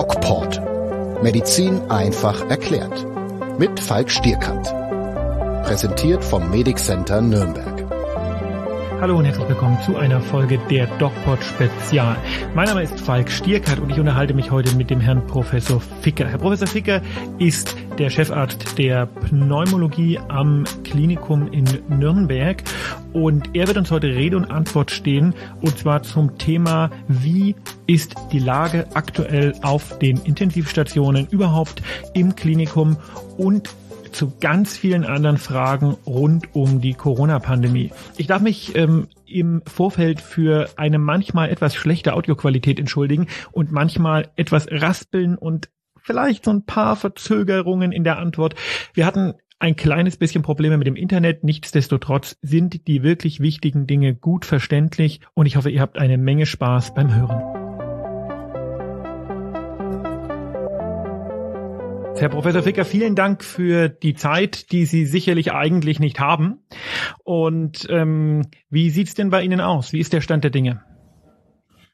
DocPort. Medizin einfach erklärt. Mit Falk Stierkant. Präsentiert vom Medic Center Nürnberg. Hallo und herzlich willkommen zu einer Folge der DocPod Spezial. Mein Name ist Falk Stierkert und ich unterhalte mich heute mit dem Herrn Professor Ficker. Herr Professor Ficker ist der Chefarzt der Pneumologie am Klinikum in Nürnberg und er wird uns heute Rede und Antwort stehen und zwar zum Thema, wie ist die Lage aktuell auf den Intensivstationen überhaupt im Klinikum und zu ganz vielen anderen Fragen rund um die Corona-Pandemie. Ich darf mich ähm, im Vorfeld für eine manchmal etwas schlechte Audioqualität entschuldigen und manchmal etwas raspeln und vielleicht so ein paar Verzögerungen in der Antwort. Wir hatten ein kleines bisschen Probleme mit dem Internet. Nichtsdestotrotz sind die wirklich wichtigen Dinge gut verständlich und ich hoffe, ihr habt eine Menge Spaß beim Hören. Herr Professor Ficker, vielen Dank für die Zeit, die Sie sicherlich eigentlich nicht haben. Und ähm, wie sieht's denn bei Ihnen aus? Wie ist der Stand der Dinge?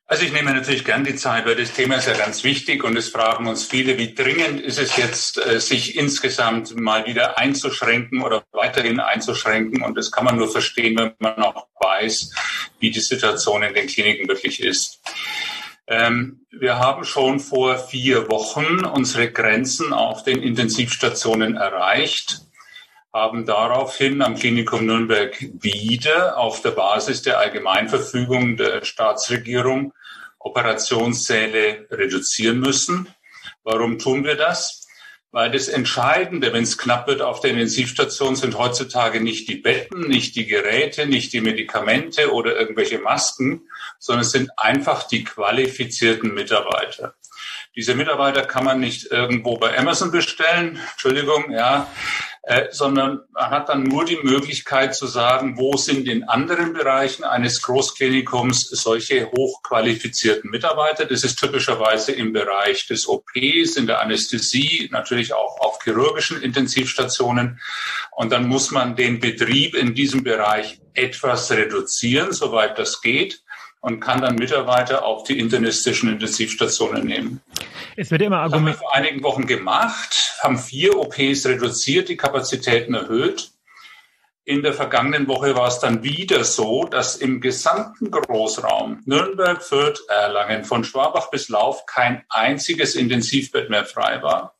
Also ich nehme natürlich gern die Zeit, weil das Thema ist ja ganz wichtig und es fragen uns viele, wie dringend ist es jetzt, äh, sich insgesamt mal wieder einzuschränken oder weiterhin einzuschränken. Und das kann man nur verstehen, wenn man auch weiß, wie die Situation in den Kliniken wirklich ist. Ähm, wir haben schon vor vier Wochen unsere Grenzen auf den Intensivstationen erreicht, haben daraufhin am Klinikum Nürnberg wieder auf der Basis der Allgemeinverfügung der Staatsregierung Operationssäle reduzieren müssen. Warum tun wir das? Weil das Entscheidende, wenn es knapp wird auf der Intensivstation, sind heutzutage nicht die Betten, nicht die Geräte, nicht die Medikamente oder irgendwelche Masken, sondern es sind einfach die qualifizierten Mitarbeiter. Diese Mitarbeiter kann man nicht irgendwo bei Amazon bestellen, Entschuldigung, ja, äh, sondern man hat dann nur die Möglichkeit zu sagen, wo sind in anderen Bereichen eines Großklinikums solche hochqualifizierten Mitarbeiter. Das ist typischerweise im Bereich des OPs, in der Anästhesie, natürlich auch auf chirurgischen Intensivstationen. Und dann muss man den Betrieb in diesem Bereich etwas reduzieren, soweit das geht und kann dann Mitarbeiter auf die internistischen Intensivstationen nehmen. Es wird immer argumentiert. Das haben wir vor einigen Wochen gemacht, haben vier OPs reduziert, die Kapazitäten erhöht. In der vergangenen Woche war es dann wieder so, dass im gesamten Großraum Nürnberg, Fürth, Erlangen, von Schwabach bis Lauf kein einziges Intensivbett mehr frei war.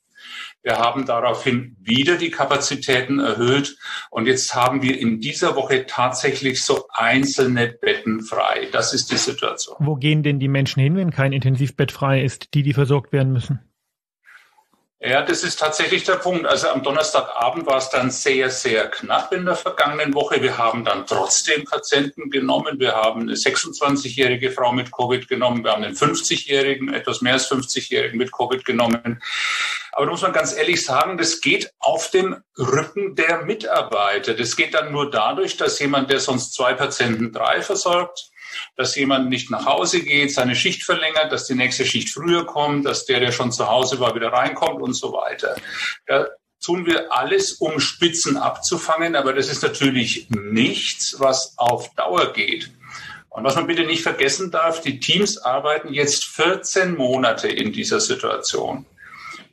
Wir haben daraufhin wieder die Kapazitäten erhöht und jetzt haben wir in dieser Woche tatsächlich so einzelne Betten frei. Das ist die Situation. Wo gehen denn die Menschen hin, wenn kein Intensivbett frei ist, die, die versorgt werden müssen? Ja, das ist tatsächlich der Punkt. Also am Donnerstagabend war es dann sehr, sehr knapp in der vergangenen Woche. Wir haben dann trotzdem Patienten genommen. Wir haben eine 26-jährige Frau mit Covid genommen. Wir haben einen 50-jährigen, etwas mehr als 50-jährigen mit Covid genommen. Aber da muss man ganz ehrlich sagen, das geht auf dem Rücken der Mitarbeiter. Das geht dann nur dadurch, dass jemand, der sonst zwei Patienten drei versorgt, dass jemand nicht nach Hause geht, seine Schicht verlängert, dass die nächste Schicht früher kommt, dass der, der schon zu Hause war, wieder reinkommt und so weiter. Da tun wir alles, um Spitzen abzufangen, aber das ist natürlich nichts, was auf Dauer geht. Und was man bitte nicht vergessen darf, die Teams arbeiten jetzt 14 Monate in dieser Situation.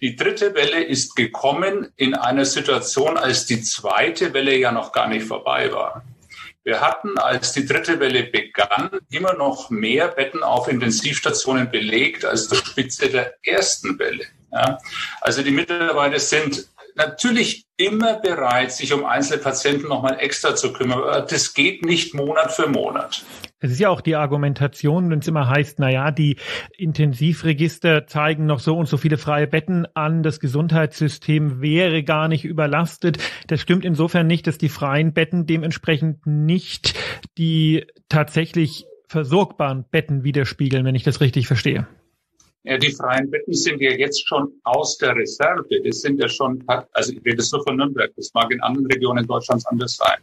Die dritte Welle ist gekommen in einer Situation, als die zweite Welle ja noch gar nicht vorbei war. Wir hatten, als die dritte Welle begann, immer noch mehr Betten auf Intensivstationen belegt als zur Spitze der ersten Welle. Ja. Also die Mitarbeiter sind natürlich immer bereit, sich um einzelne Patienten nochmal extra zu kümmern. Das geht nicht Monat für Monat. Es ist ja auch die Argumentation, wenn es immer heißt, na ja, die Intensivregister zeigen noch so und so viele freie Betten an, das Gesundheitssystem wäre gar nicht überlastet. Das stimmt insofern nicht, dass die freien Betten dementsprechend nicht die tatsächlich versorgbaren Betten widerspiegeln, wenn ich das richtig verstehe. Ja, die freien Betten sind ja jetzt schon aus der Reserve. Das sind ja schon, also ich rede nur von Nürnberg. Das mag in anderen Regionen Deutschlands anders sein.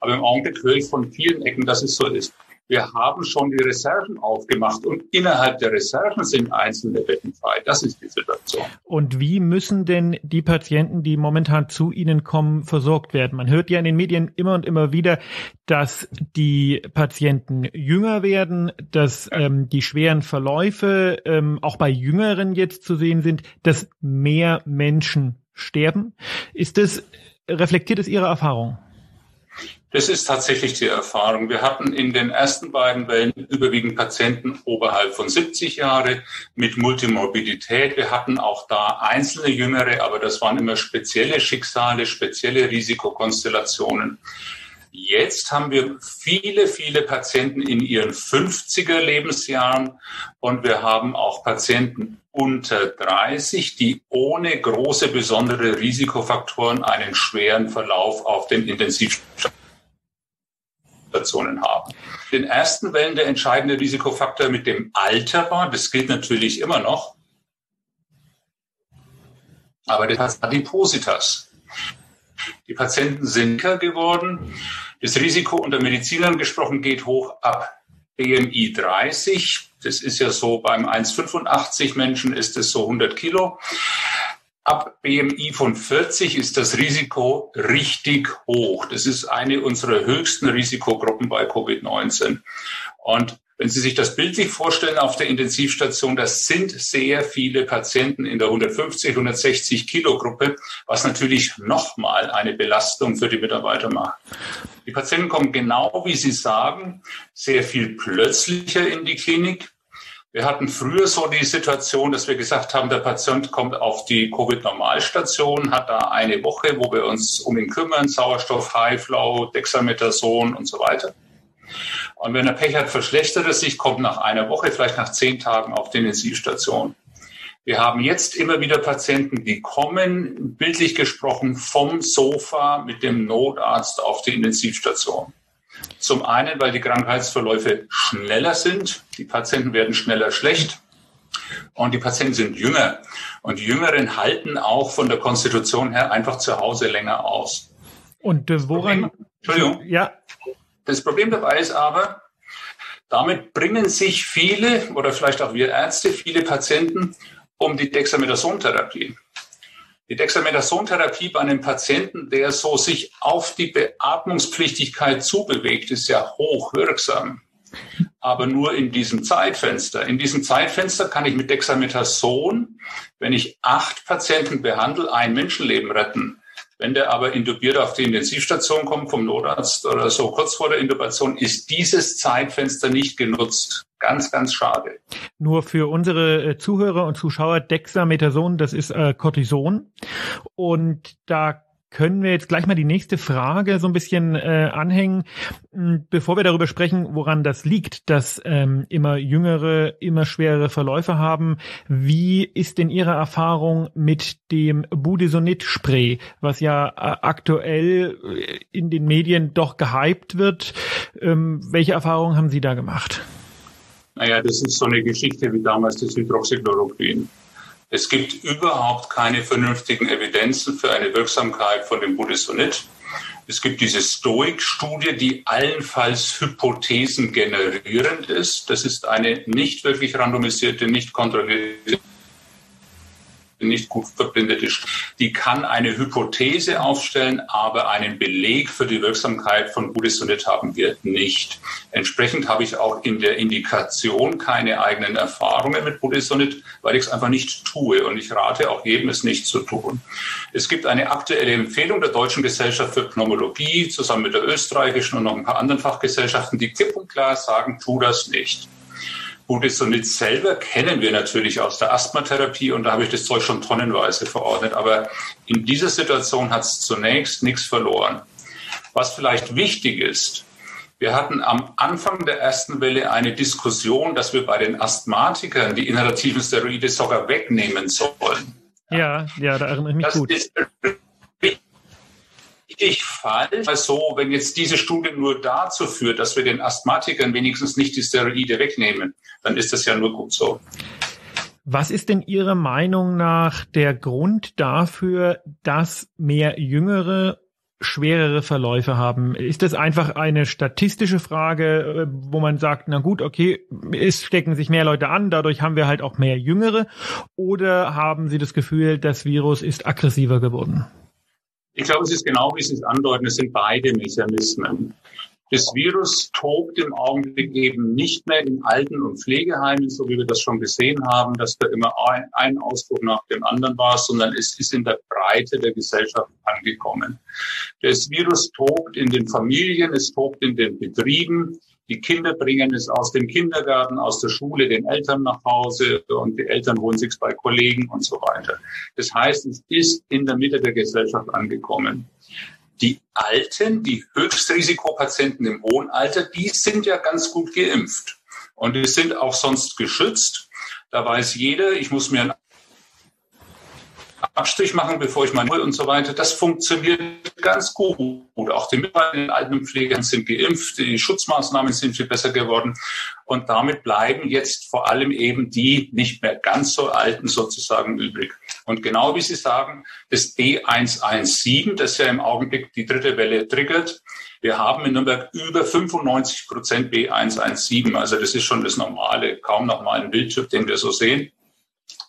Aber im Augenblick höre ich von vielen Ecken, dass es so ist. Wir haben schon die Reserven aufgemacht und innerhalb der Reserven sind einzelne Betten frei. Das ist die Situation. Und wie müssen denn die Patienten, die momentan zu Ihnen kommen, versorgt werden? Man hört ja in den Medien immer und immer wieder, dass die Patienten jünger werden, dass ähm, die schweren Verläufe ähm, auch bei Jüngeren jetzt zu sehen sind, dass mehr Menschen sterben. Ist das, reflektiert es Ihre Erfahrung? Das ist tatsächlich die Erfahrung. Wir hatten in den ersten beiden Wellen überwiegend Patienten oberhalb von 70 Jahre mit Multimorbidität. Wir hatten auch da einzelne Jüngere, aber das waren immer spezielle Schicksale, spezielle Risikokonstellationen. Jetzt haben wir viele, viele Patienten in ihren 50er Lebensjahren und wir haben auch Patienten unter 30, die ohne große besondere Risikofaktoren einen schweren Verlauf auf den Intensivstationen Situationen haben. In den ersten Wellen der entscheidende Risikofaktor mit dem Alter war, das gilt natürlich immer noch, aber das Adipositas. Die Patienten sind geworden. Das Risiko unter Medizinern gesprochen geht hoch ab BMI 30. Das ist ja so beim 1,85 Menschen ist es so 100 Kilo. Ab BMI von 40 ist das Risiko richtig hoch. Das ist eine unserer höchsten Risikogruppen bei Covid-19. Und wenn Sie sich das bildlich vorstellen auf der Intensivstation, das sind sehr viele Patienten in der 150, 160 Kilo Gruppe, was natürlich nochmal eine Belastung für die Mitarbeiter macht. Die Patienten kommen genau, wie Sie sagen, sehr viel plötzlicher in die Klinik. Wir hatten früher so die Situation, dass wir gesagt haben, der Patient kommt auf die Covid-Normalstation, hat da eine Woche, wo wir uns um ihn kümmern, Sauerstoff, Highflow, Dexamethason und so weiter. Und wenn er Pech hat, verschlechtert es sich, kommt nach einer Woche, vielleicht nach zehn Tagen auf die Intensivstation. Wir haben jetzt immer wieder Patienten, die kommen, bildlich gesprochen, vom Sofa mit dem Notarzt auf die Intensivstation. Zum einen, weil die Krankheitsverläufe schneller sind. Die Patienten werden schneller schlecht. Und die Patienten sind jünger. Und die Jüngeren halten auch von der Konstitution her einfach zu Hause länger aus. Und äh, woran? Entschuldigung. Ja. Das Problem dabei ist aber, damit bringen sich viele oder vielleicht auch wir Ärzte, viele Patienten um die Dexamethason-Therapie. Die Dexamethason-Therapie bei einem Patienten, der so sich auf die Beatmungspflichtigkeit zubewegt, ist ja hochwirksam. Aber nur in diesem Zeitfenster. In diesem Zeitfenster kann ich mit Dexamethason, wenn ich acht Patienten behandle, ein Menschenleben retten. Wenn der aber intubiert auf die Intensivstation kommt vom Notarzt oder so kurz vor der Intubation, ist dieses Zeitfenster nicht genutzt. Ganz, ganz schade. Nur für unsere äh, Zuhörer und Zuschauer, Dexamethason, das ist äh, Cortison. Und da können wir jetzt gleich mal die nächste Frage so ein bisschen äh, anhängen, hm, bevor wir darüber sprechen, woran das liegt, dass ähm, immer jüngere, immer schwerere Verläufe haben. Wie ist denn Ihre Erfahrung mit dem Budesonid-Spray, was ja äh, aktuell äh, in den Medien doch gehypt wird? Ähm, welche Erfahrungen haben Sie da gemacht? Naja, das ist so eine Geschichte wie damals das Hydroxychloroquin. Es gibt überhaupt keine vernünftigen Evidenzen für eine Wirksamkeit von dem Budesonid. Es gibt diese Stoic-Studie, die allenfalls Hypothesen generierend ist. Das ist eine nicht wirklich randomisierte, nicht kontrollierte nicht gut verbindet ist. Die kann eine Hypothese aufstellen, aber einen Beleg für die Wirksamkeit von Budesonid haben wir nicht. Entsprechend habe ich auch in der Indikation keine eigenen Erfahrungen mit Budesonid, weil ich es einfach nicht tue. Und ich rate auch jedem, es nicht zu tun. Es gibt eine aktuelle Empfehlung der Deutschen Gesellschaft für Pneumologie zusammen mit der österreichischen und noch ein paar anderen Fachgesellschaften, die klipp und klar sagen, tu das nicht. Budesonid selber kennen wir natürlich aus der Asthmatherapie und da habe ich das Zeug schon tonnenweise verordnet. Aber in dieser Situation hat es zunächst nichts verloren. Was vielleicht wichtig ist, wir hatten am Anfang der ersten Welle eine Diskussion, dass wir bei den Asthmatikern die inhalativen Steroide sogar wegnehmen sollen. Ja, ja, da erinnere ich mich das gut. Ist richtig falsch. Also, wenn jetzt diese Studie nur dazu führt, dass wir den Asthmatikern wenigstens nicht die Steroide wegnehmen, dann ist das ja nur gut so. Was ist denn Ihrer Meinung nach der Grund dafür, dass mehr Jüngere schwerere Verläufe haben. Ist das einfach eine statistische Frage, äh, wo man sagt, na gut, okay, es stecken sich mehr Leute an, dadurch haben wir halt auch mehr Jüngere? Oder haben Sie das Gefühl, das Virus ist aggressiver geworden? Ich glaube, es ist genau, wie Sie es andeuten, es sind beide Mechanismen. Das Virus tobt im Augenblick eben nicht mehr in Alten- und Pflegeheimen, so wie wir das schon gesehen haben, dass da immer ein Ausdruck nach dem anderen war, sondern es ist in der Breite der Gesellschaft angekommen. Das Virus tobt in den Familien, es tobt in den Betrieben. Die Kinder bringen es aus dem Kindergarten, aus der Schule den Eltern nach Hause und die Eltern holen sich bei Kollegen und so weiter. Das heißt, es ist in der Mitte der Gesellschaft angekommen. Die Alten, die Höchstrisikopatienten im hohen Alter, die sind ja ganz gut geimpft. Und die sind auch sonst geschützt. Da weiß jeder, ich muss mir ein Abstrich machen, bevor ich meine und so weiter. Das funktioniert ganz gut. Auch die Mitarbeiter in den Altenpflegern sind geimpft, die Schutzmaßnahmen sind viel besser geworden. Und damit bleiben jetzt vor allem eben die nicht mehr ganz so Alten sozusagen übrig. Und genau wie Sie sagen, das B117, das ja im Augenblick die dritte Welle triggert, wir haben in Nürnberg über 95 Prozent B117. Also das ist schon das normale, kaum noch mal ein Bildtyp, den wir so sehen.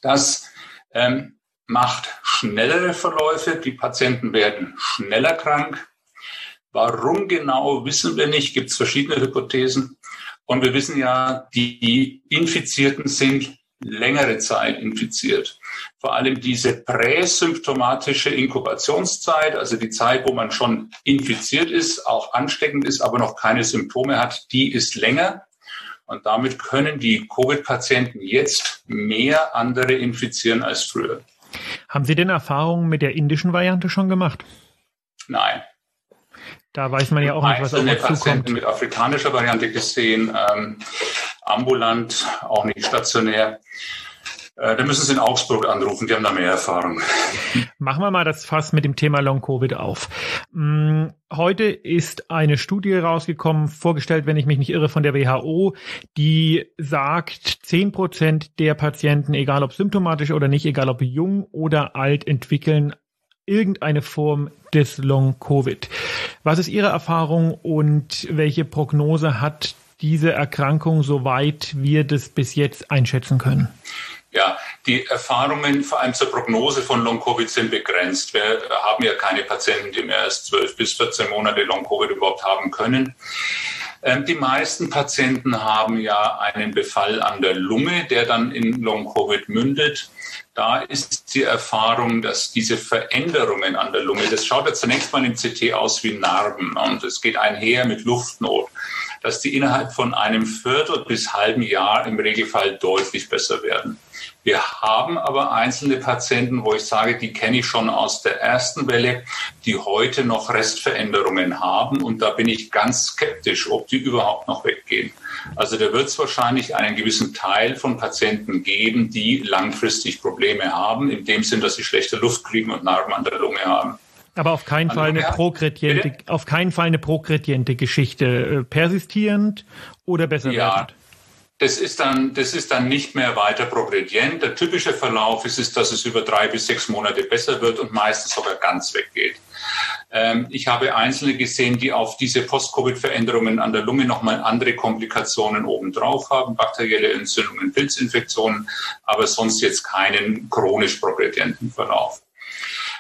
Das ähm, macht schnellere Verläufe, die Patienten werden schneller krank. Warum genau, wissen wir nicht, gibt es verschiedene Hypothesen. Und wir wissen ja, die Infizierten sind längere Zeit infiziert. Vor allem diese präsymptomatische Inkubationszeit, also die Zeit, wo man schon infiziert ist, auch ansteckend ist, aber noch keine Symptome hat, die ist länger. Und damit können die Covid-Patienten jetzt mehr andere infizieren als früher. Haben Sie denn Erfahrungen mit der indischen Variante schon gemacht? Nein. Da weiß man ja auch nicht, was auf uns Patienten mit afrikanischer Variante gesehen, ähm, ambulant, auch nicht stationär. Äh, da müssen Sie in Augsburg anrufen, die haben da mehr Erfahrung. Machen wir mal das Fass mit dem Thema Long-Covid auf. Mm, heute ist eine Studie rausgekommen, vorgestellt, wenn ich mich nicht irre, von der WHO, die sagt, zehn Prozent der Patienten, egal ob symptomatisch oder nicht, egal ob jung oder alt, entwickeln irgendeine Form des Long-Covid. Was ist Ihre Erfahrung und welche Prognose hat diese Erkrankung, soweit wir das bis jetzt einschätzen können? Ja, die Erfahrungen vor allem zur Prognose von Long-Covid sind begrenzt. Wir haben ja keine Patienten, die mehr als 12 bis 14 Monate Long-Covid überhaupt haben können. Ähm, die meisten Patienten haben ja einen Befall an der Lunge, der dann in Long-Covid mündet. Da ist die Erfahrung, dass diese Veränderungen an der Lunge, das schaut ja zunächst mal im CT aus wie Narben und es geht einher mit Luftnot, dass die innerhalb von einem Viertel bis halben Jahr im Regelfall deutlich besser werden. Wir haben aber einzelne Patienten, wo ich sage, die kenne ich schon aus der ersten Welle, die heute noch Restveränderungen haben. Und da bin ich ganz skeptisch, ob die überhaupt noch weggehen. Also da wird es wahrscheinlich einen gewissen Teil von Patienten geben, die langfristig Probleme haben, in dem Sinn, dass sie schlechte Luft kriegen und Narben an der Lunge haben. Aber auf keinen Fall eine progrediente, auf keinen Fall eine progrediente Geschichte, äh, persistierend oder besser ja, werdend das ist dann, das ist dann nicht mehr weiter progredient. Der typische Verlauf ist es, dass es über drei bis sechs Monate besser wird und meistens sogar ganz weggeht. Ähm, ich habe Einzelne gesehen, die auf diese Post-Covid-Veränderungen an der Lunge nochmal andere Komplikationen obendrauf haben, bakterielle Entzündungen, Pilzinfektionen, aber sonst jetzt keinen chronisch progredienten Verlauf.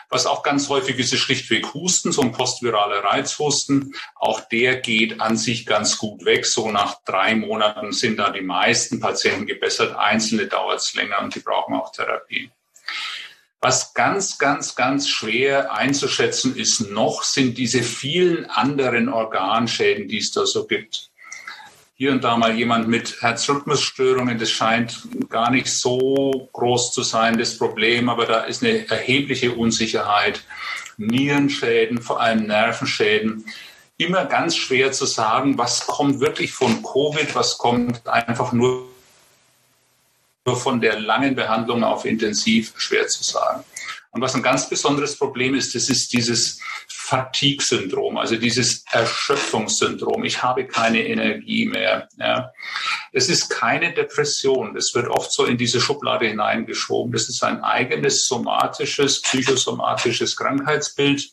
Was auch ganz häufig ist, ist schlichtweg Husten, so ein postviraler Reizhusten. Auch der geht an sich ganz gut weg. So nach drei Monaten sind da die meisten Patienten gebessert. Einzelne dauert es länger und die brauchen auch Therapie. Was ganz, ganz, ganz schwer einzuschätzen ist noch, sind diese vielen anderen Organschäden, die es da so gibt hier und da mal jemand mit Herzrhythmusstörungen. Das scheint gar nicht so groß zu sein, das Problem, aber da ist eine erhebliche Unsicherheit. Nierenschäden, vor allem Nervenschäden. Immer ganz schwer zu sagen, was kommt wirklich von Covid, was kommt einfach nur von der langen Behandlung auf Intensiv, schwer zu sagen. Und was ein ganz besonderes Problem ist, das ist dieses Fatigue-Syndrom, also dieses Erschöpfungssyndrom. Ich habe keine Energie mehr. Ja. Es ist keine Depression. Das wird oft so in diese Schublade hineingeschoben. Das ist ein eigenes somatisches, psychosomatisches Krankheitsbild.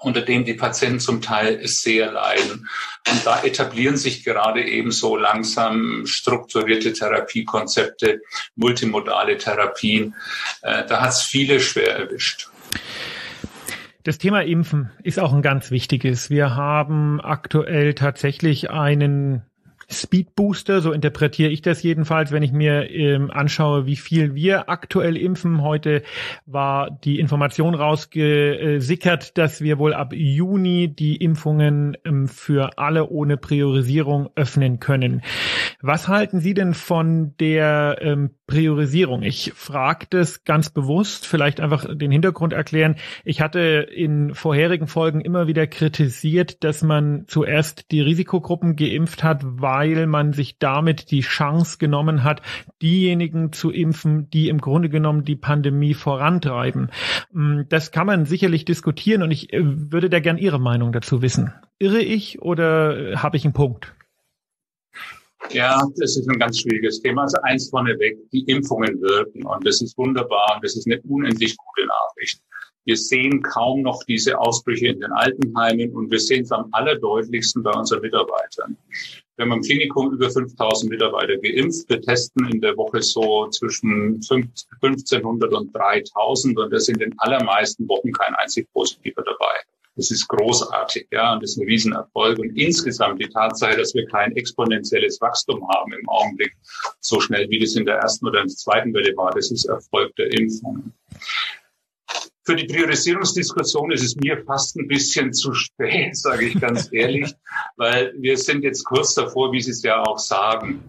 Unter dem die Patienten zum Teil sehr leiden. Und da etablieren sich gerade eben so langsam strukturierte Therapiekonzepte, multimodale Therapien. Äh, da hat es viele schwer erwischt. Das Thema Impfen ist auch ein ganz wichtiges. Wir haben aktuell tatsächlich einen Speed Booster, so interpretiere ich das jedenfalls, wenn ich mir ähm, anschaue, wie viel wir aktuell impfen. Heute war die Information rausgesickert, dass wir wohl ab Juni die Impfungen ähm, für alle ohne Priorisierung öffnen können. Was halten Sie denn von der ähm, Priorisierung? Ich frage das ganz bewusst, vielleicht einfach den Hintergrund erklären. Ich hatte in vorherigen Folgen immer wieder kritisiert, dass man zuerst die Risikogruppen geimpft hat, weil man sich damit die Chance genommen hat, diejenigen zu impfen, die im Grunde genommen die Pandemie vorantreiben. Mm, das kann man sicherlich diskutieren und ich äh, würde da gern Ihre Meinung dazu wissen. Irre ich oder äh, habe ich einen Punkt? Ja, das ist ein ganz schwieriges Thema. Also eins vorneweg, die Impfungen wirken und das ist wunderbar und das ist eine unendlich gute Nachricht. Wir sehen kaum noch diese Ausbrüche in den Altenheimen und wir sehen es am allerdeutlichsten bei unseren Mitarbeitern. Wir haben im Klinikum über 5000 Mitarbeiter geimpft. Wir testen in der Woche so zwischen 1500 und 3000 und da sind in allermeisten Wochen kein einzig Positiver dabei. Das ist großartig, ja, und das ist ein Riesenerfolg. Und insgesamt die Tatsache, dass wir kein exponentielles Wachstum haben im Augenblick, so schnell wie das in der ersten oder in der zweiten Welle war, das ist Erfolg der Impfung. Für die Priorisierungsdiskussion ist es mir fast ein bisschen zu spät, sage ich ganz ehrlich, weil wir sind jetzt kurz davor, wie Sie es ja auch sagen,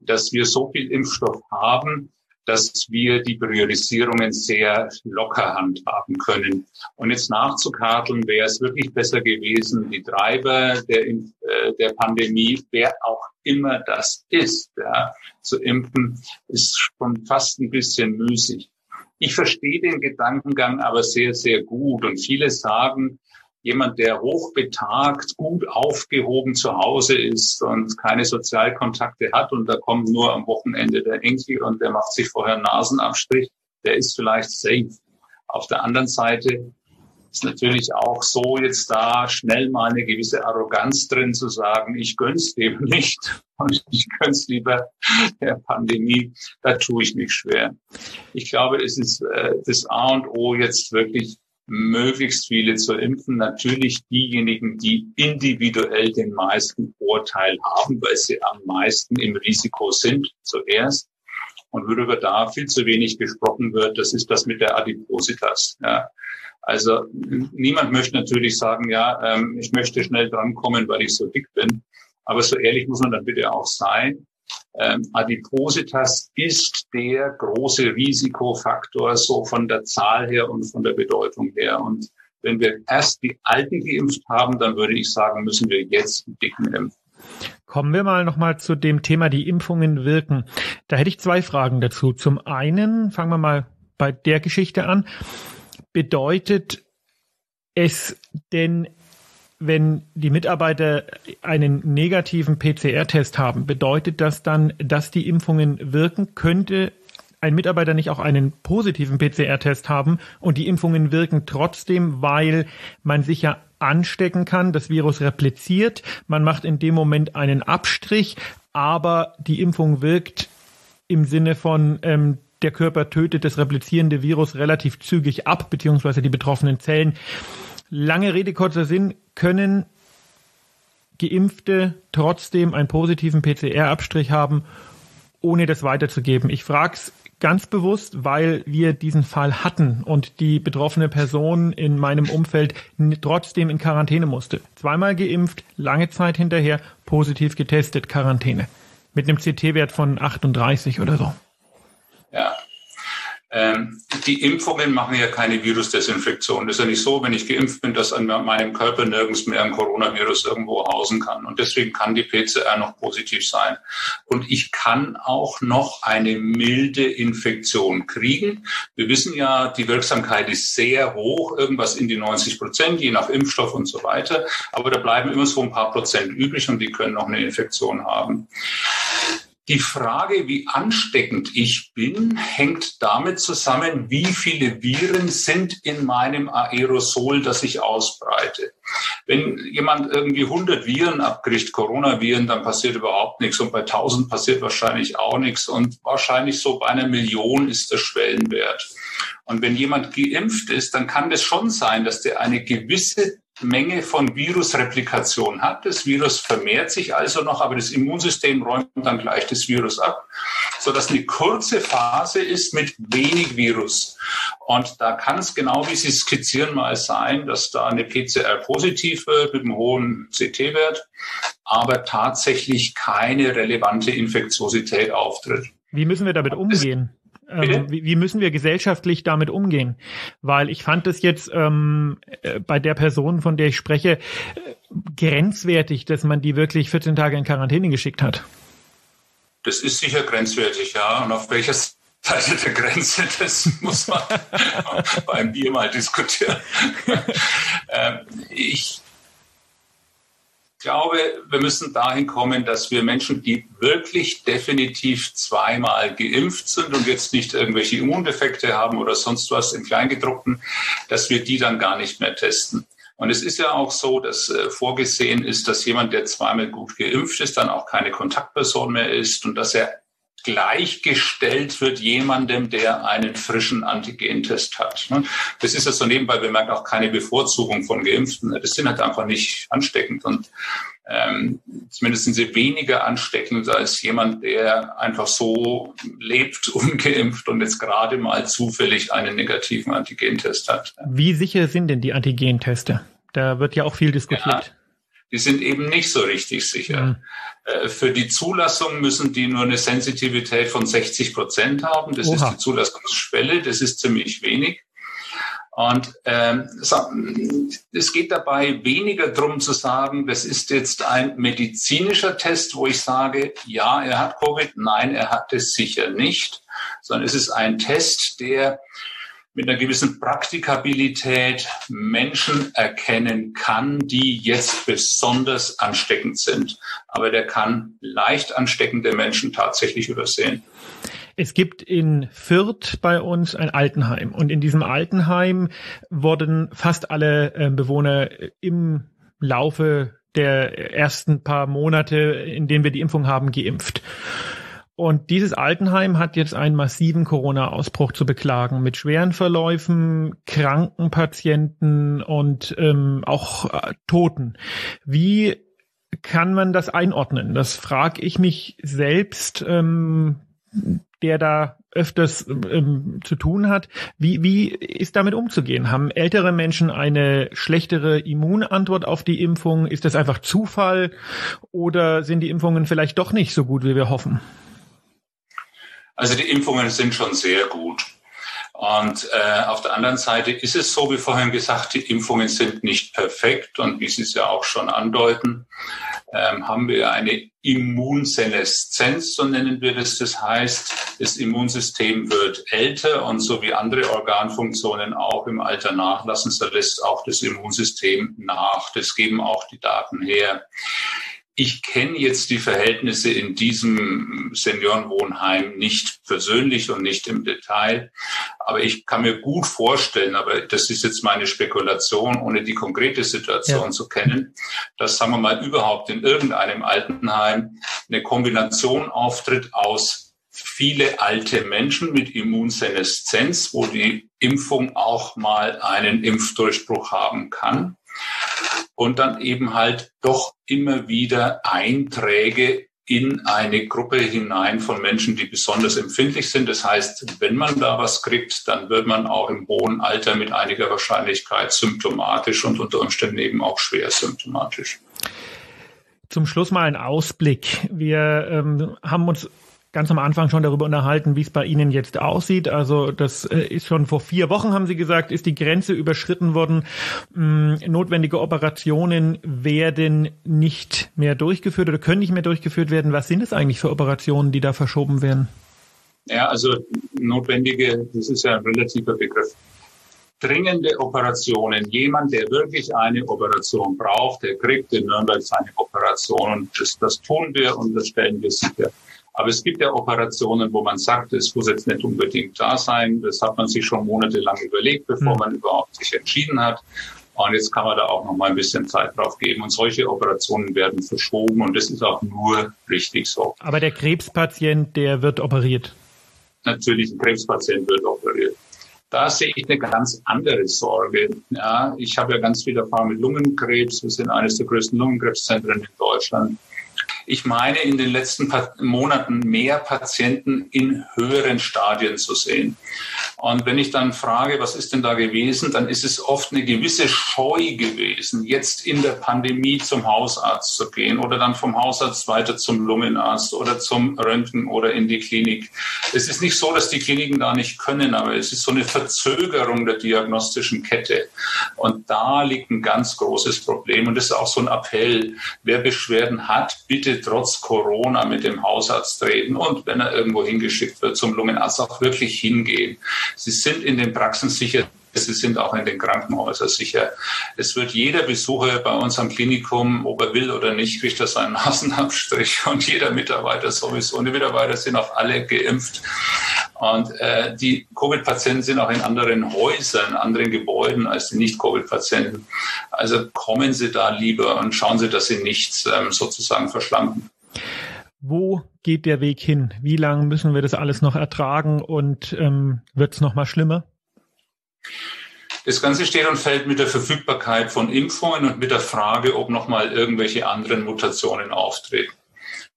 dass wir so viel Impfstoff haben, dass wir die Priorisierungen sehr locker handhaben können. Und jetzt nachzukarteln, wäre es wirklich besser gewesen, die Treiber der, äh, der Pandemie, wer auch immer das ist, ja, zu impfen, ist schon fast ein bisschen müßig. Ich verstehe den Gedankengang aber sehr, sehr gut. Und viele sagen, jemand, der hochbetagt, gut aufgehoben zu Hause ist und keine Sozialkontakte hat und da kommt nur am Wochenende der Enkel und der macht sich vorher Nasenabstrich, der ist vielleicht safe. Auf der anderen Seite ist natürlich auch so jetzt da schnell mal eine gewisse Arroganz drin zu sagen, ich gönn's dem nicht und ich gönn's lieber der Pandemie. Da tue ich mich schwer. Ich glaube, es ist äh, das A und O jetzt wirklich möglichst viele zu impfen. Natürlich diejenigen, die individuell den meisten Vorteil haben, weil sie am meisten im Risiko sind, zuerst. Und worüber da viel zu wenig gesprochen wird, das ist das mit der Adipositas. Ja. Also niemand möchte natürlich sagen, ja, ähm, ich möchte schnell drankommen, weil ich so dick bin. Aber so ehrlich muss man dann bitte auch sein. Ähm, Adipositas ist der große Risikofaktor so von der Zahl her und von der Bedeutung her. Und wenn wir erst die Alten geimpft haben, dann würde ich sagen, müssen wir jetzt die Dicken impfen. Kommen wir mal nochmal zu dem Thema, die Impfungen wirken. Da hätte ich zwei Fragen dazu. Zum einen, fangen wir mal bei der Geschichte an. Bedeutet es denn, wenn die Mitarbeiter einen negativen PCR-Test haben, bedeutet das dann, dass die Impfungen wirken? Könnte ein Mitarbeiter nicht auch einen positiven PCR-Test haben und die Impfungen wirken trotzdem, weil man sich ja anstecken kann, das Virus repliziert, man macht in dem Moment einen Abstrich, aber die Impfung wirkt im Sinne von, ähm, der Körper tötet das replizierende Virus relativ zügig ab, beziehungsweise die betroffenen Zellen. Lange Rede, kurzer Sinn, können Geimpfte trotzdem einen positiven PCR-Abstrich haben, ohne das weiterzugeben. Ich frage es ganz bewusst, weil wir diesen Fall hatten und die betroffene Person in meinem Umfeld trotzdem in Quarantäne musste. Zweimal geimpft, lange Zeit hinterher, positiv getestet, Quarantäne. Mit einem CT-Wert von 38 oder so. Ja. Ähm, die Impfungen machen ja keine Virusdesinfektion. Das ist ja nicht so, wenn ich geimpft bin, dass an meinem Körper nirgends mehr ein Coronavirus irgendwo hausen kann. Und deswegen kann die PCR noch positiv sein. Und ich kann auch noch eine milde Infektion kriegen. Wir wissen ja, die Wirksamkeit ist sehr hoch, irgendwas in die 90 Prozent, je nach Impfstoff und so weiter. Aber da bleiben immer so ein paar Prozent übrig und die können noch eine Infektion haben. Die Frage, wie ansteckend ich bin, hängt damit zusammen, wie viele Viren sind in meinem Aerosol, das ich ausbreite. Wenn jemand irgendwie 100 Viren abkriegt, Coronaviren, dann passiert überhaupt nichts und bei 1000 passiert wahrscheinlich auch nichts und wahrscheinlich so bei einer Million ist der Schwellenwert. Und wenn jemand geimpft ist, dann kann es schon sein, dass der eine gewisse Menge von Virusreplikation hat. Das Virus vermehrt sich also noch, aber das Immunsystem räumt dann gleich das Virus ab, so dass eine kurze Phase ist mit wenig Virus. Und da kann es genau wie Sie skizzieren mal sein, dass da eine PCR positiv wird mit einem hohen CT-Wert, aber tatsächlich keine relevante Infektiosität auftritt. Wie müssen wir damit umgehen? Ähm, wie, wie, müssen wir gesellschaftlich damit umgehen? Weil ich fand es jetzt ähm, äh, bei der Person, von der ich spreche, äh, grenzwertig, dass man die wirklich 14 Tage in Quarantäne geschickt hat. Das ist sicher grenzwertig, ja. Und auf welcher Seite der Grenze, das muss man beim Bier mal diskutieren. ähm, ich glaube, wir müssen dahin kommen, dass wir Menschen, die wirklich definitiv zweimal geimpft sind und jetzt nicht irgendwelche Immundefekte haben oder sonst was im Kleingedruckten, dass wir die dann gar nicht mehr testen. Und es ist ja auch so, dass äh, vorgesehen ist, dass jemand, der zweimal gut geimpft ist, dann auch keine Kontaktperson mehr ist und dass er gleichgestellt wird jemandem, der einen frischen Antigentest hat. Ne? Das ist ja so nebenbei bemerkt auch keine Bevorzugung von Geimpften. Das sind halt einfach nicht ansteckend und ähm, zumindest sind sie weniger ansteckend als jemand, der einfach so lebt, ungeimpft und jetzt gerade mal zufällig einen negativen Antigentest hat. Wie sicher sind denn die Antigenteste? Da wird ja auch viel diskutiert. Ja die sind eben nicht so richtig sicher. Mhm. Äh, für die Zulassung müssen die nur eine Sensitivität von 60 Prozent haben. Das Oha. ist die Zulassungsschwelle, das ist ziemlich wenig. Und ähm, es geht dabei weniger darum zu sagen, das ist jetzt ein medizinischer Test, wo ich sage, ja, er hat Covid, nein, er hat es sicher nicht, sondern es ist ein Test, der mit einer gewissen Praktikabilität Menschen erkennen kann, die jetzt besonders ansteckend sind. Aber der kann leicht ansteckende Menschen tatsächlich übersehen. Es gibt in Fürth bei uns ein Altenheim und in diesem Altenheim wurden fast alle äh, Bewohner im Laufe der ersten paar Monate, in denen wir die Impfung haben, geimpft. Und dieses Altenheim hat jetzt einen massiven Corona-Ausbruch zu beklagen mit schweren Verläufen, kranken Patienten und ähm, auch äh, Toten. Wie kann man das einordnen? Das frage ich mich selbst, ähm, der da öfters ähm, zu tun hat. Wie, wie ist damit umzugehen? Haben ältere Menschen eine schlechtere Immunantwort auf die Impfung? Ist das einfach Zufall oder sind die Impfungen vielleicht doch nicht so gut, wie wir hoffen? Also die Impfungen sind schon sehr gut. Und äh, auf der anderen Seite ist es so, wie vorhin gesagt, die Impfungen sind nicht perfekt. Und wie Sie es ja auch schon andeuten, ähm, haben wir eine Immunseneszenz, so nennen wir das. Das heißt, das Immunsystem wird älter und so wie andere Organfunktionen auch im Alter nachlassen, so lässt auch das Immunsystem nach. Das geben auch die Daten her. Ich kenne jetzt die Verhältnisse in diesem Seniorenwohnheim nicht persönlich und nicht im Detail, aber ich kann mir gut vorstellen, aber das ist jetzt meine Spekulation, ohne die konkrete Situation ja. zu kennen, dass, sagen wir mal, überhaupt in irgendeinem Altenheim eine Kombination auftritt aus viele alte Menschen mit Immunseneszenz, wo die Impfung auch mal einen Impfdurchbruch haben kann und dann eben halt doch immer wieder Einträge in eine Gruppe hinein von Menschen, die besonders empfindlich sind. Das heißt, wenn man da was kriegt, dann wird man auch im hohen Alter mit einiger Wahrscheinlichkeit symptomatisch und unter Umständen eben auch schwer symptomatisch. Zum Schluss mal ein Ausblick. Wir ähm, haben uns ganz am Anfang schon darüber unterhalten, wie es bei Ihnen jetzt aussieht. Also das äh, ist schon vor vier Wochen, haben Sie gesagt, ist die Grenze überschritten worden. Hm, notwendige Operationen werden nicht mehr durchgeführt oder können nicht mehr durchgeführt werden. Was sind es eigentlich für Operationen, die da verschoben werden? Ja, also notwendige, das ist ja ein relativer Begriff. Dringende Operationen. Jemand, der wirklich eine Operation braucht, der kriegt in Nürnberg seine Operation. Und das, das tun wir und das stellen wir sicher. Aber es gibt ja Operationen, wo man sagt, es muss jetzt nicht unbedingt da sein. Das hat man sich schon monatelang überlegt, bevor mhm. man überhaupt sich entschieden hat. Und jetzt kann man da auch noch mal ein bisschen Zeit drauf geben. Und solche Operationen werden verschoben und das ist auch nur richtig so. Aber der Krebspatient, der wird operiert. Natürlich, ein Krebspatient wird operiert. Da sehe ich eine ganz andere Sorge. Ja, ich habe ja ganz viel Erfahrung mit Lungenkrebs. Wir sind eines der größten Lungenkrebszentren in Deutschland. Ich meine, in den letzten Monaten mehr Patienten in höheren Stadien zu sehen. Und wenn ich dann frage, was ist denn da gewesen, dann ist es oft eine gewisse Scheu gewesen, jetzt in der Pandemie zum Hausarzt zu gehen oder dann vom Hausarzt weiter zum Lungenarzt oder zum Röntgen oder in die Klinik. Es ist nicht so, dass die Kliniken da nicht können, aber es ist so eine Verzögerung der diagnostischen Kette. Und da liegt ein ganz großes Problem. Und das ist auch so ein Appell. Wer Beschwerden hat, bitte trotz Corona mit dem Hausarzt reden und wenn er irgendwo hingeschickt wird zum Lungenarzt auch wirklich hingehen. Sie sind in den Praxen sicher Sie sind auch in den Krankenhäusern sicher. Es wird jeder Besucher bei unserem Klinikum, ob er will oder nicht, kriegt er seinen Nasenabstrich und jeder Mitarbeiter sowieso. Und die Mitarbeiter sind auch alle geimpft. Und äh, die Covid-Patienten sind auch in anderen Häusern, anderen Gebäuden als die Nicht-Covid-Patienten. Also kommen Sie da lieber und schauen Sie, dass Sie nichts ähm, sozusagen verschlampen. Wo geht der Weg hin? Wie lange müssen wir das alles noch ertragen und ähm, wird es noch mal schlimmer? Das Ganze steht und fällt mit der Verfügbarkeit von Impfungen und mit der Frage, ob noch mal irgendwelche anderen Mutationen auftreten.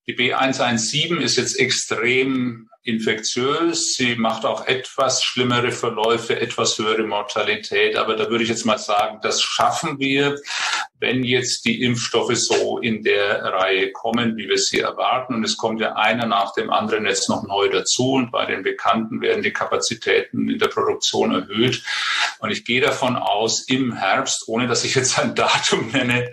Die B117 ist jetzt extrem infektiös. Sie macht auch etwas schlimmere Verläufe, etwas höhere Mortalität. Aber da würde ich jetzt mal sagen, das schaffen wir, wenn jetzt die Impfstoffe so in der Reihe kommen, wie wir sie erwarten. Und es kommt ja einer nach dem anderen jetzt noch neu dazu. Und bei den Bekannten werden die Kapazitäten in der Produktion erhöht. Und ich gehe davon aus, im Herbst, ohne dass ich jetzt ein Datum nenne,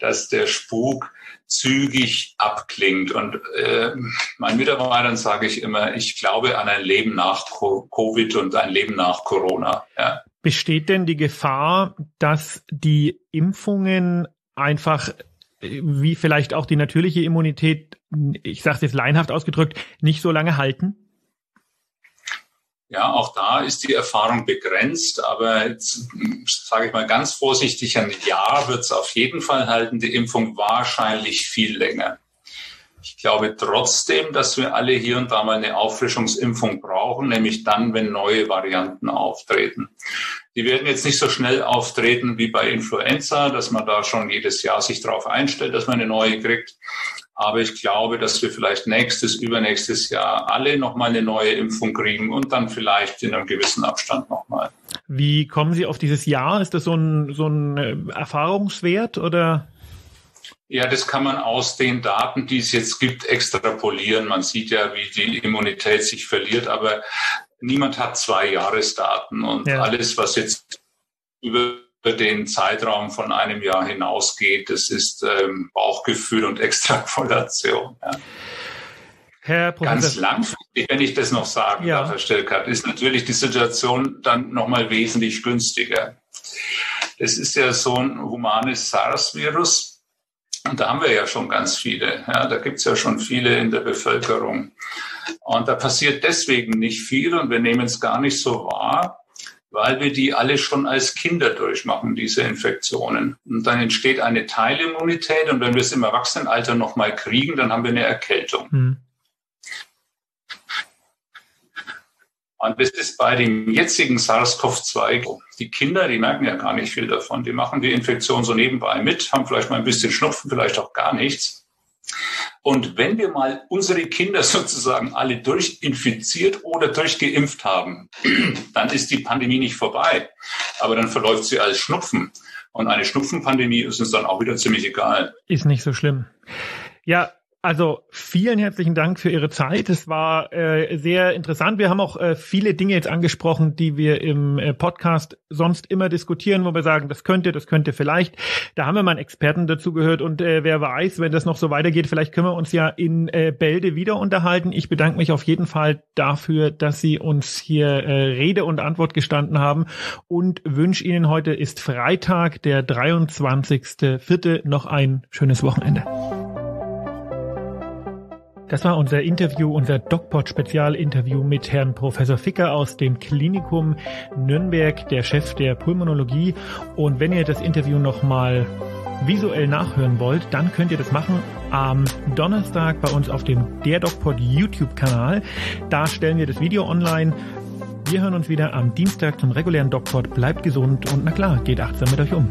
dass der Spuk zügig abklingt. Und äh, meinen Mitarbeitern sage ich immer, ich glaube an ein Leben nach Covid und ein Leben nach Corona. Ja. Besteht denn die Gefahr, dass die Impfungen einfach wie vielleicht auch die natürliche Immunität, ich sage jetzt leinhaft ausgedrückt, nicht so lange halten? Ja, auch da ist die Erfahrung begrenzt, aber jetzt sage ich mal ganz vorsichtig, ein Jahr wird es auf jeden Fall halten, die Impfung wahrscheinlich viel länger. Ich glaube trotzdem, dass wir alle hier und da mal eine Auffrischungsimpfung brauchen, nämlich dann, wenn neue Varianten auftreten. Die werden jetzt nicht so schnell auftreten wie bei Influenza, dass man da schon jedes Jahr sich darauf einstellt, dass man eine neue kriegt. Aber ich glaube, dass wir vielleicht nächstes, übernächstes Jahr alle nochmal eine neue Impfung kriegen und dann vielleicht in einem gewissen Abstand nochmal. Wie kommen Sie auf dieses Jahr? Ist das so ein, so ein äh, Erfahrungswert oder? Ja, das kann man aus den Daten, die es jetzt gibt, extrapolieren. Man sieht ja, wie die Immunität sich verliert, aber niemand hat zwei Jahresdaten und ja. alles, was jetzt über den Zeitraum von einem Jahr hinausgeht. Das ist ähm, Bauchgefühl und Extrapolation. Ja. Herr Professor. Ganz langfristig, wenn ich das noch sagen ja. darf, Herr Stelkert, ist natürlich die Situation dann nochmal wesentlich günstiger. Das ist ja so ein humanes SARS-Virus. Und da haben wir ja schon ganz viele. Ja, da gibt es ja schon viele in der Bevölkerung. Und da passiert deswegen nicht viel und wir nehmen es gar nicht so wahr, weil wir die alle schon als Kinder durchmachen, diese Infektionen. Und dann entsteht eine Teilimmunität und wenn wir es im Erwachsenenalter nochmal kriegen, dann haben wir eine Erkältung. Mhm. Und das ist bei dem jetzigen SARS-CoV-2, die Kinder, die merken ja gar nicht viel davon. Die machen die Infektion so nebenbei mit, haben vielleicht mal ein bisschen Schnupfen, vielleicht auch gar nichts. Und wenn wir mal unsere Kinder sozusagen alle durchinfiziert oder durchgeimpft haben, dann ist die Pandemie nicht vorbei. Aber dann verläuft sie als Schnupfen. Und eine Schnupfenpandemie ist uns dann auch wieder ziemlich egal. Ist nicht so schlimm. Ja, also vielen herzlichen Dank für Ihre Zeit. Es war äh, sehr interessant. Wir haben auch äh, viele Dinge jetzt angesprochen, die wir im äh, Podcast sonst immer diskutieren, wo wir sagen, das könnte, das könnte vielleicht. Da haben wir mal einen Experten dazu gehört und äh, wer weiß, wenn das noch so weitergeht, vielleicht können wir uns ja in äh, Bälde wieder unterhalten. Ich bedanke mich auf jeden Fall dafür, dass Sie uns hier äh, Rede und Antwort gestanden haben und wünsche Ihnen heute ist Freitag, der 23.04. noch ein schönes Wochenende. Das war unser Interview, unser DocPod-Spezialinterview mit Herrn Professor Ficker aus dem Klinikum Nürnberg, der Chef der Pulmonologie. Und wenn ihr das Interview nochmal visuell nachhören wollt, dann könnt ihr das machen am Donnerstag bei uns auf dem Der DocPod YouTube-Kanal. Da stellen wir das Video online. Wir hören uns wieder am Dienstag zum regulären DocPod. Bleibt gesund und na klar, geht achtsam mit euch um.